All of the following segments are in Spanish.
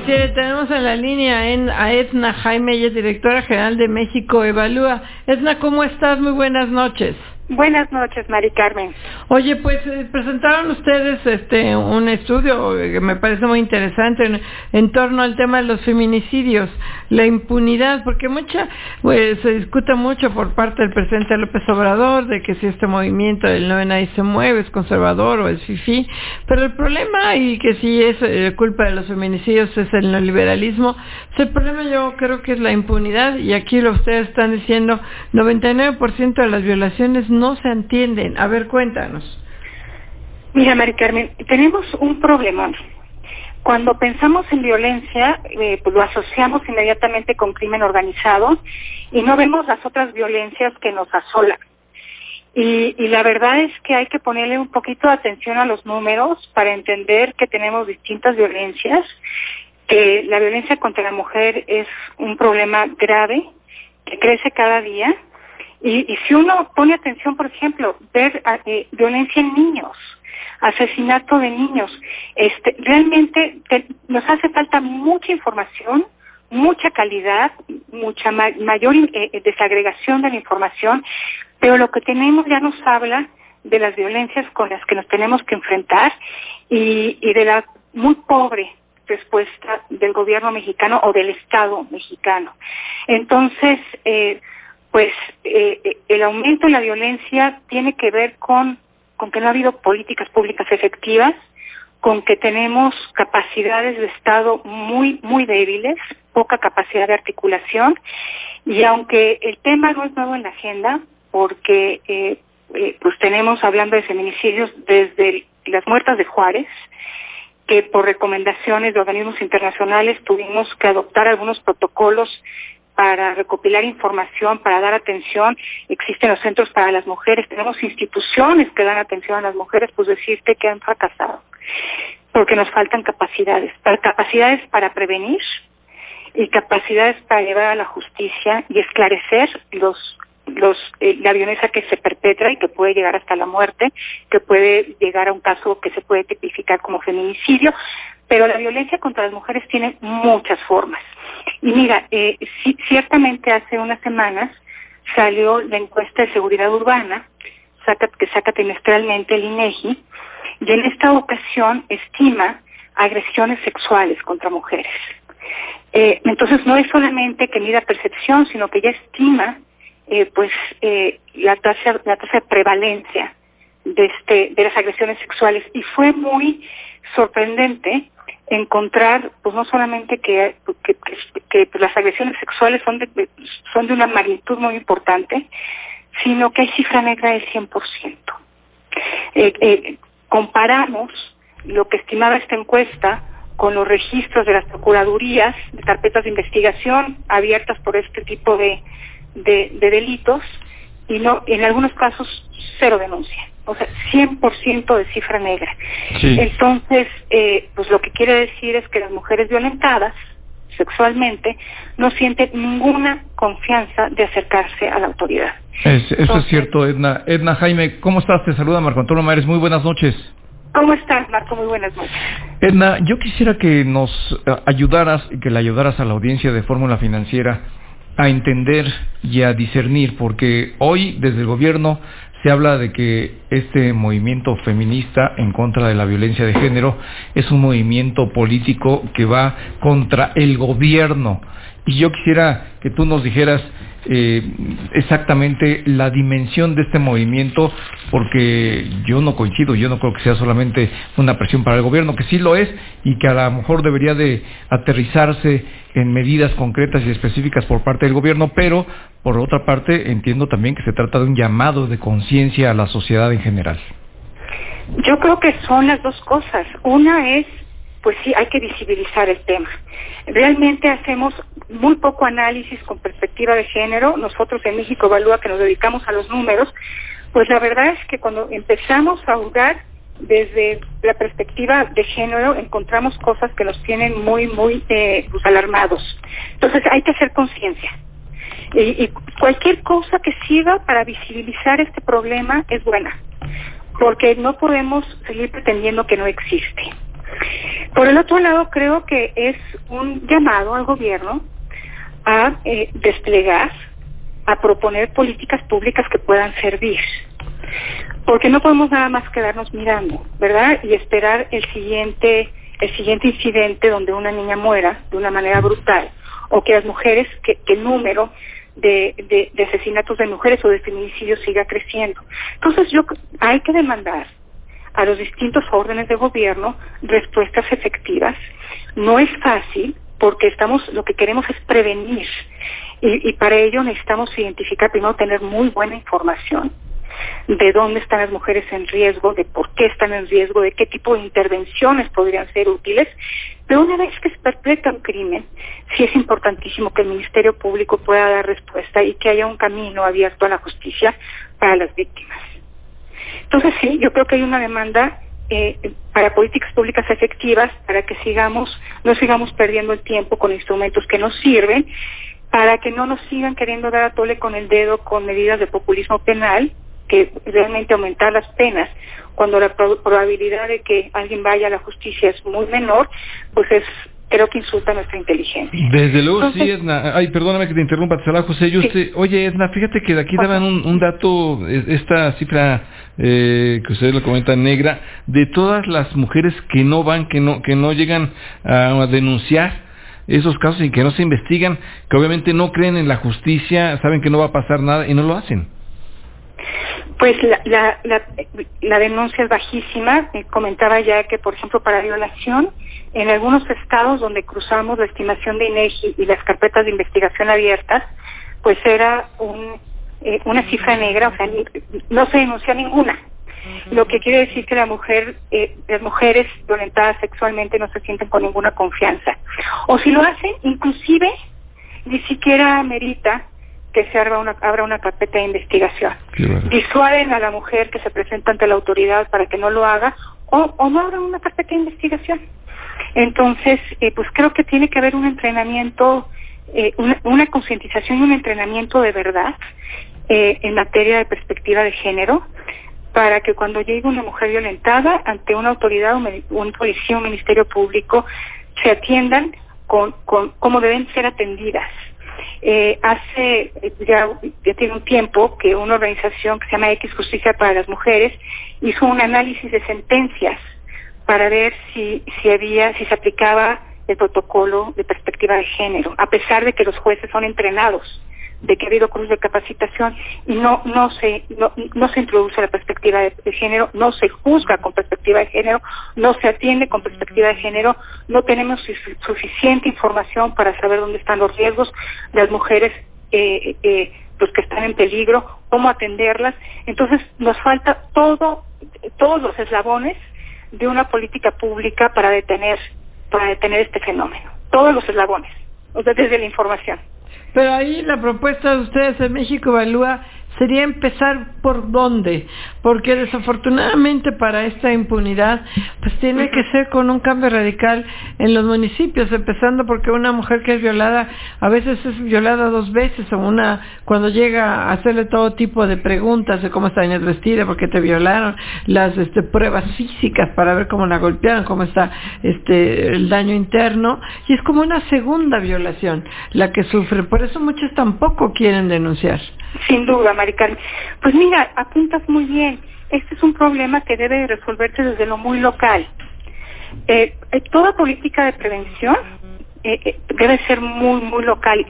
Tenemos en la línea a Edna Jaime, es directora general de México Evalúa. Edna, ¿cómo estás? Muy buenas noches. Buenas noches, Mari Carmen. Oye, pues eh, presentaron ustedes este un estudio que me parece muy interesante en, torno al tema de los feminicidios, la impunidad, porque mucha pues se discute mucho por parte del presidente López Obrador de que si este movimiento del no nadie se mueve es conservador o es fifi, pero el problema y que si es eh, culpa de los feminicidios es el neoliberalismo, el problema yo creo que es la impunidad y aquí lo ustedes están diciendo 99% de las violaciones no se entienden. A ver, cuéntanos. Mira, Mari Carmen, tenemos un problema. Cuando pensamos en violencia, eh, pues lo asociamos inmediatamente con crimen organizado y no vemos las otras violencias que nos asolan. Y, y, la verdad es que hay que ponerle un poquito de atención a los números para entender que tenemos distintas violencias, que la violencia contra la mujer es un problema grave, que crece cada día, y, si uno pone atención, por ejemplo, ver eh, violencia en niños, asesinato de niños, este, realmente te, nos hace falta mucha información, mucha calidad, mucha ma mayor eh, desagregación de la información, pero lo que tenemos ya nos habla de las violencias con las que nos tenemos que enfrentar y, y de la muy pobre respuesta del gobierno mexicano o del Estado mexicano. Entonces, eh, pues eh, el aumento de la violencia tiene que ver con, con que no ha habido políticas públicas efectivas, con que tenemos capacidades de Estado muy, muy débiles, poca capacidad de articulación, y aunque el tema no es nuevo en la agenda, porque eh, eh, pues tenemos hablando de feminicidios desde las muertas de Juárez, que por recomendaciones de organismos internacionales tuvimos que adoptar algunos protocolos para recopilar información, para dar atención. Existen los centros para las mujeres, tenemos instituciones que dan atención a las mujeres, pues decirte que han fracasado, porque nos faltan capacidades, capacidades para prevenir y capacidades para llevar a la justicia y esclarecer los los, eh, la violencia que se perpetra y que puede llegar hasta la muerte, que puede llegar a un caso que se puede tipificar como feminicidio, pero la violencia contra las mujeres tiene muchas formas. Y mira, eh, ciertamente hace unas semanas salió la encuesta de seguridad urbana que saca trimestralmente el INEGI y en esta ocasión estima agresiones sexuales contra mujeres. Eh, entonces no es solamente que mida percepción, sino que ya estima eh, pues la tasa la tasa de prevalencia de este de las agresiones sexuales y fue muy sorprendente encontrar pues no solamente que, que, que, que las agresiones sexuales son de, son de una magnitud muy importante, sino que hay cifra negra del 100%. Eh, eh, comparamos lo que estimaba esta encuesta con los registros de las procuradurías de carpetas de investigación abiertas por este tipo de, de, de delitos y no en algunos casos cero denuncia o sea, 100% de cifra negra. Sí. Entonces, eh, pues lo que quiere decir es que las mujeres violentadas sexualmente no sienten ninguna confianza de acercarse a la autoridad. Es, eso Entonces, es cierto, Edna. Edna Jaime, ¿cómo estás? Te saluda Marco Antonio Mares. Muy buenas noches. ¿Cómo estás, Marco? Muy buenas noches. Edna, yo quisiera que nos ayudaras, que le ayudaras a la audiencia de Fórmula Financiera a entender y a discernir, porque hoy desde el gobierno se habla de que este movimiento feminista en contra de la violencia de género es un movimiento político que va contra el gobierno. Y yo quisiera que tú nos dijeras eh, exactamente la dimensión de este movimiento, porque yo no coincido, yo no creo que sea solamente una presión para el gobierno, que sí lo es y que a lo mejor debería de aterrizarse en medidas concretas y específicas por parte del gobierno, pero por otra parte entiendo también que se trata de un llamado de conciencia a la sociedad en general. Yo creo que son las dos cosas. Una es pues sí hay que visibilizar el tema. Realmente hacemos muy poco análisis con perspectiva de género. Nosotros en México Evalúa que nos dedicamos a los números, pues la verdad es que cuando empezamos a jugar desde la perspectiva de género encontramos cosas que nos tienen muy, muy eh, pues, alarmados. Entonces hay que hacer conciencia. Y, y cualquier cosa que sirva para visibilizar este problema es buena, porque no podemos seguir pretendiendo que no existe. Por el otro lado, creo que es un llamado al gobierno a eh, desplegar, a proponer políticas públicas que puedan servir. Porque no podemos nada más quedarnos mirando, ¿verdad? Y esperar el siguiente, el siguiente incidente donde una niña muera de una manera brutal o que las mujeres, que, el número de, de, asesinatos de mujeres o de feminicidios siga creciendo. Entonces yo hay que demandar a los distintos órdenes de gobierno respuestas efectivas. No es fácil porque estamos, lo que queremos es prevenir y, y para ello necesitamos identificar primero tener muy buena información de dónde están las mujeres en riesgo, de por qué están en riesgo, de qué tipo de intervenciones podrían ser útiles. Pero una vez que se perpetra un crimen, sí es importantísimo que el Ministerio Público pueda dar respuesta y que haya un camino abierto a la justicia para las víctimas. Entonces sí, yo creo que hay una demanda eh, para políticas públicas efectivas, para que sigamos, no sigamos perdiendo el tiempo con instrumentos que nos sirven, para que no nos sigan queriendo dar a tole con el dedo con medidas de populismo penal que realmente aumentar las penas cuando la probabilidad de que alguien vaya a la justicia es muy menor, pues es creo que insulta nuestra inteligencia. Desde luego, sí, Edna. Ay, perdóname que te interrumpa, te José. Yo oye, Edna, fíjate que de aquí daban un, dato, esta cifra eh, que ustedes lo comentan negra, de todas las mujeres que no van, que no, que no llegan a denunciar esos casos y que no se investigan, que obviamente no creen en la justicia, saben que no va a pasar nada y no lo hacen. Pues la, la, la, denuncia es bajísima. comentaba ya que, por ejemplo, para violación, en algunos estados donde cruzamos la estimación de INEGI y las carpetas de investigación abiertas, pues era un, eh, una cifra negra, o sea, no se denuncia ninguna. Lo que quiere decir que la mujer, eh, las mujeres violentadas sexualmente no se sienten con ninguna confianza. O si lo hacen, inclusive ni siquiera merita que se abra una, abra una carpeta de investigación. Disuaden a la mujer que se presenta ante la autoridad para que no lo haga o, o no abra una carpeta de investigación. Entonces, eh, pues creo que tiene que haber un entrenamiento, eh, una, concientización y un entrenamiento de verdad eh, en materia de perspectiva de género para que cuando llegue una mujer violentada ante una autoridad, un, policía, un ministerio público, se atiendan con, con cómo deben ser atendidas. Hace ya tiene un tiempo que una organización que se llama X Justicia para las Mujeres hizo un análisis de sentencias para ver si, si había, si se aplicaba el protocolo de perspectiva de género, a pesar de que los jueces son entrenados de que ha habido cursos de capacitación y no no se no, no se introduce la perspectiva de, género, no se juzga con perspectiva de género, no se atiende con perspectiva de género, no tenemos suficiente información para saber dónde están los riesgos de las mujeres eh, eh, los que están en peligro, cómo atenderlas. Entonces nos falta todo todos los eslabones de una política pública para detener para detener este fenómeno, todos los eslabones, desde la información. Pero ahí la propuesta de ustedes en México Evalúa sería empezar por dónde, porque desafortunadamente para esta impunidad, pues tiene que ser con un cambio radical en los municipios, empezando porque una mujer que es violada, a veces es violada dos veces, o una, cuando llega a hacerle todo tipo de preguntas de cómo está vestida, por qué te violaron, las este, pruebas físicas para ver cómo la golpearon, cómo está este, el daño interno, y es como una segunda violación la que sufre, por eso muchos tampoco quieren denunciar. Sin duda, Pues mira, apuntas muy bien. Este es un problema que debe resolverse desde lo muy local. Eh, eh, toda política de prevención eh, debe ser muy, muy local.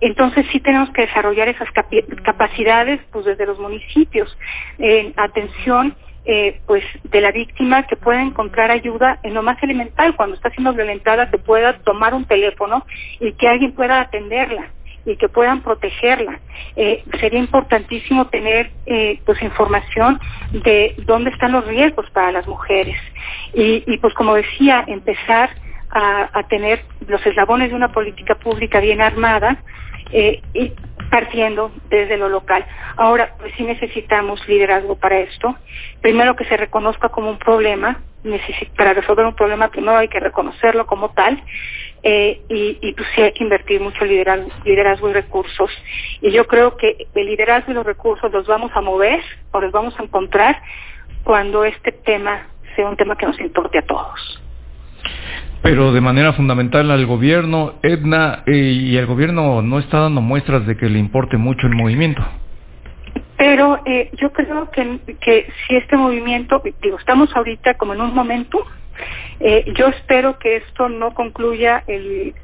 entonces sí tenemos que desarrollar esas capacidades pues desde los municipios. atención pues de la víctima que pueda encontrar ayuda en lo más elemental. Cuando está siendo violentada se pueda tomar un teléfono y que alguien pueda atenderla y que puedan protegerla. Eh, sería importantísimo tener eh, pues información de dónde están los riesgos para las mujeres y, pues como decía empezar a, a, tener los eslabones de una política pública bien armada eh, y partiendo desde lo local. Ahora, pues sí necesitamos liderazgo para esto. Primero que se reconozca como un problema, para resolver un problema primero hay que reconocerlo como tal eh, y, y, pues sí hay que invertir mucho liderazgo, liderazgo y recursos. Y yo creo que el liderazgo y los recursos los vamos a mover o los vamos a encontrar cuando este tema sea un tema que nos importe a todos. Pero de manera fundamental al gobierno, Edna, eh, y el gobierno no está dando muestras de que le importe mucho el movimiento. Pero eh, yo creo que, que si este movimiento, digo, estamos ahorita como en un momento, eh, yo espero que esto no concluya el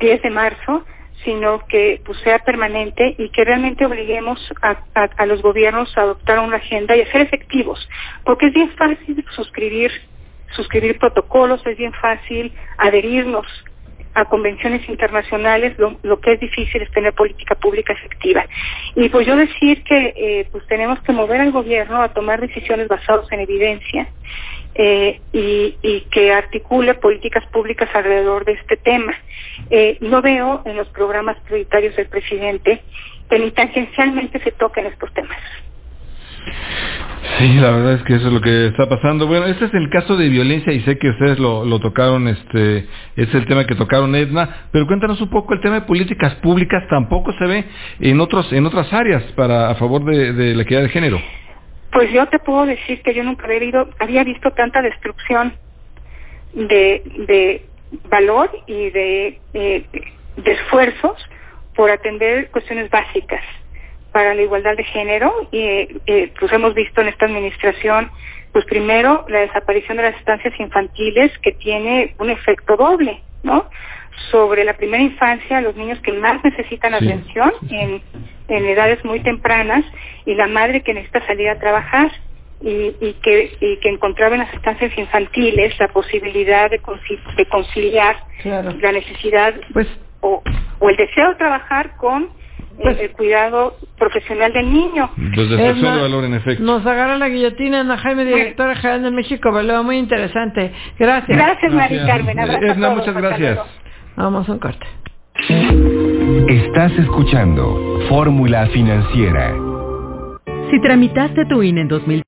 10 de marzo, sino que pues, sea permanente y que realmente obliguemos a, los gobiernos a adoptar una agenda y a ser efectivos, porque es bien fácil suscribir suscribir protocolos, es bien fácil adherirnos a convenciones internacionales, lo, que es difícil es tener política pública efectiva. Y pues yo decir que eh, pues tenemos que mover al gobierno a tomar decisiones basadas en evidencia eh, y, y, que articule políticas públicas alrededor de este tema. Eh, no veo en los programas prioritarios del presidente que ni tangencialmente se toquen estos temas. Sí, la verdad es que eso es lo que está pasando. Bueno, este es el caso de violencia y sé que ustedes lo, lo tocaron, este, es el tema que tocaron Edna, pero cuéntanos un poco el tema de políticas públicas tampoco se ve en otros en otras áreas para a favor de, de la equidad de género. Pues yo te puedo decir que yo nunca había, visto, había visto tanta destrucción de, de valor y de, de, de esfuerzos por atender cuestiones básicas para la igualdad de género y eh, pues hemos visto en esta administración pues primero la desaparición de las estancias infantiles que tiene un efecto doble no sobre la primera infancia los niños que más necesitan atención En, en edades muy tempranas y la madre que necesita salir a trabajar y, y, que, y que encontraba en las estancias infantiles la posibilidad de, de conciliar la necesidad pues, o, o el deseo de trabajar con pues, el cuidado profesional del niño. Pues de valor en efecto. Nos agarra la guillotina Ana Jaime, directora general de México Valor, muy interesante. Gracias. Gracias, Mari Carmen. Muchas gracias. Vamos a un corte. Estás escuchando Fórmula Financiera. Si tramitaste tu INE en 2000